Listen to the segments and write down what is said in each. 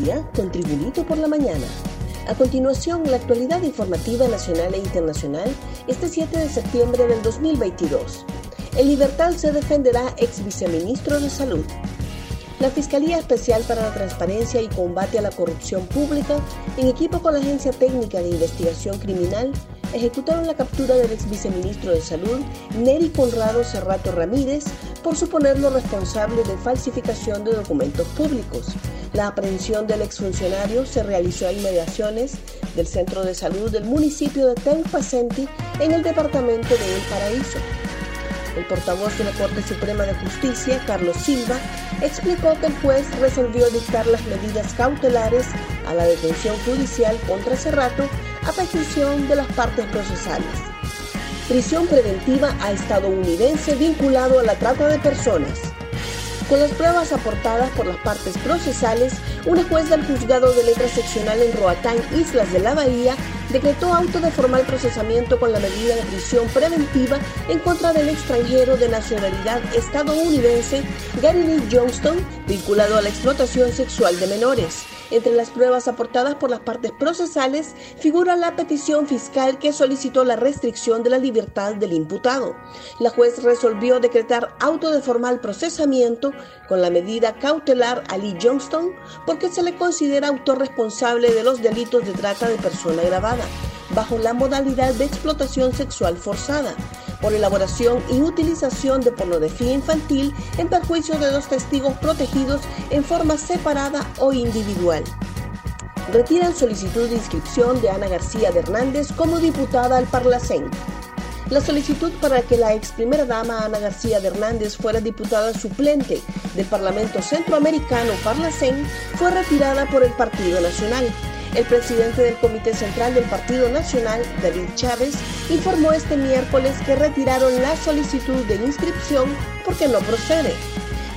día con Tribunito por la Mañana. A continuación, la actualidad informativa nacional e internacional este 7 de septiembre del 2022. En libertad se defenderá ex viceministro de Salud. La Fiscalía Especial para la Transparencia y Combate a la Corrupción Pública, en equipo con la Agencia Técnica de Investigación Criminal, ejecutaron la captura del ex viceministro de Salud, Neri Conrado Cerrato Ramírez, por suponerlo responsable de falsificación de documentos públicos. La aprehensión del exfuncionario se realizó a inmediaciones del centro de salud del municipio de Tenpacenti en el departamento de El Paraíso. El portavoz de la Corte Suprema de Justicia, Carlos Silva, explicó que el juez resolvió dictar las medidas cautelares a la detención judicial contra Cerrato a petición de las partes procesales prisión preventiva a estadounidense vinculado a la trata de personas. Con las pruebas aportadas por las partes procesales, una juez del juzgado de letra seccional en Roatán, Islas de la Bahía, decretó auto de formal procesamiento con la medida de prisión preventiva en contra del extranjero de nacionalidad estadounidense Gary Lee Johnston, vinculado a la explotación sexual de menores. Entre las pruebas aportadas por las partes procesales figura la petición fiscal que solicitó la restricción de la libertad del imputado. La juez resolvió decretar auto de formal procesamiento con la medida cautelar a Lee Johnston porque se le considera autor responsable de los delitos de trata de persona agravada bajo la modalidad de explotación sexual forzada por elaboración y utilización de pornografía infantil en perjuicio de los testigos protegidos en forma separada o individual. Retiran solicitud de inscripción de Ana García de Hernández como diputada al Parlacén. La solicitud para que la ex primera dama Ana García de Hernández fuera diputada suplente del Parlamento Centroamericano Parlacén fue retirada por el Partido Nacional. El presidente del Comité Central del Partido Nacional, David Chávez, informó este miércoles que retiraron la solicitud de inscripción porque no procede.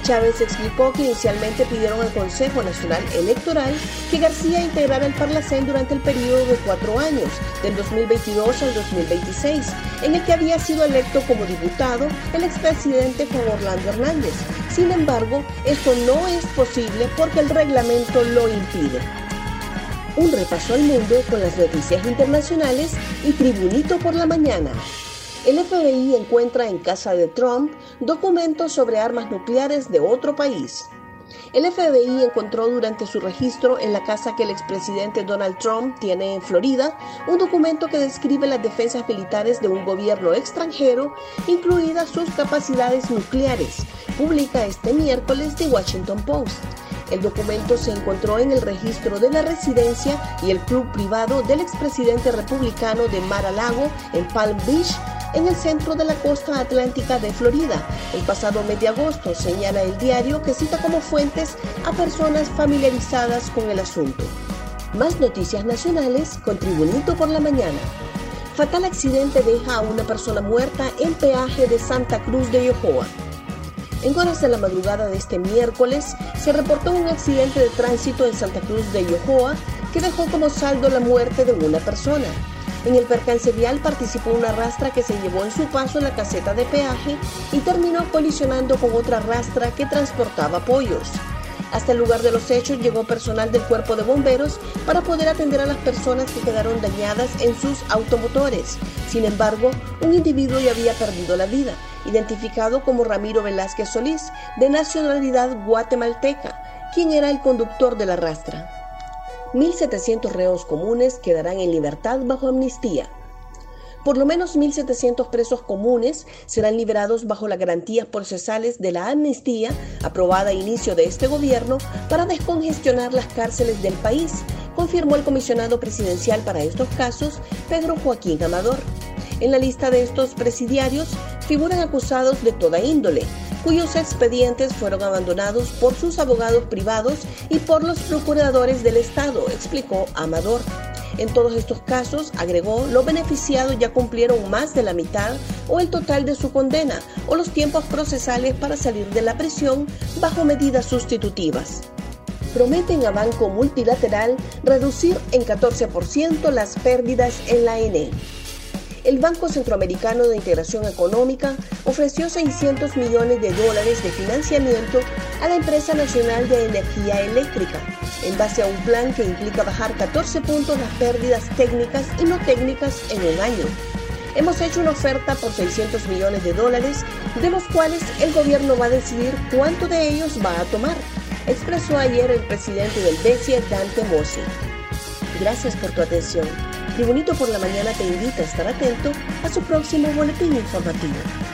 Chávez explicó que inicialmente pidieron al Consejo Nacional Electoral que García integrara el Parlacén durante el periodo de cuatro años, del 2022 al 2026, en el que había sido electo como diputado el expresidente Juan Orlando Hernández. Sin embargo, esto no es posible porque el reglamento lo impide un repaso al mundo con las noticias internacionales y Tribunito por la mañana. El FBI encuentra en casa de Trump documentos sobre armas nucleares de otro país. El FBI encontró durante su registro en la casa que el expresidente Donald Trump tiene en Florida un documento que describe las defensas militares de un gobierno extranjero, incluidas sus capacidades nucleares, publica este miércoles The Washington Post. El documento se encontró en el registro de la residencia y el club privado del expresidente republicano de Mar-a-Lago en Palm Beach, en el centro de la costa atlántica de Florida. El pasado mes de agosto señala el diario que cita como fuentes a personas familiarizadas con el asunto. Más noticias nacionales con Tribunito por la Mañana. Fatal accidente deja a una persona muerta en peaje de Santa Cruz de Yohoa. En horas de la madrugada de este miércoles se reportó un accidente de tránsito en Santa Cruz de Yohoa que dejó como saldo la muerte de una persona. En el percance vial participó una rastra que se llevó en su paso la caseta de peaje y terminó colisionando con otra rastra que transportaba pollos. Hasta el lugar de los hechos llegó personal del cuerpo de bomberos para poder atender a las personas que quedaron dañadas en sus automotores. Sin embargo, un individuo ya había perdido la vida identificado como Ramiro Velázquez Solís, de nacionalidad guatemalteca, quien era el conductor de la rastra. 1.700 reos comunes quedarán en libertad bajo amnistía. Por lo menos 1.700 presos comunes serán liberados bajo las garantías procesales de la amnistía aprobada a inicio de este gobierno para descongestionar las cárceles del país, confirmó el comisionado presidencial para estos casos, Pedro Joaquín Amador. En la lista de estos presidiarios figuran acusados de toda índole, cuyos expedientes fueron abandonados por sus abogados privados y por los procuradores del Estado, explicó Amador. En todos estos casos, agregó, los beneficiados ya cumplieron más de la mitad o el total de su condena o los tiempos procesales para salir de la prisión bajo medidas sustitutivas. Prometen a Banco Multilateral reducir en 14% las pérdidas en la ENE el Banco Centroamericano de Integración Económica ofreció 600 millones de dólares de financiamiento a la empresa nacional de energía eléctrica. En base a un plan que implica bajar 14 puntos las pérdidas técnicas y no técnicas en un año. Hemos hecho una oferta por 600 millones de dólares, de los cuales el gobierno va a decidir cuánto de ellos va a tomar, expresó ayer el presidente del BESIE, Dante Mossi. Gracias por tu atención. Tribunito por la Mañana te invita a estar atento a su próximo boletín informativo.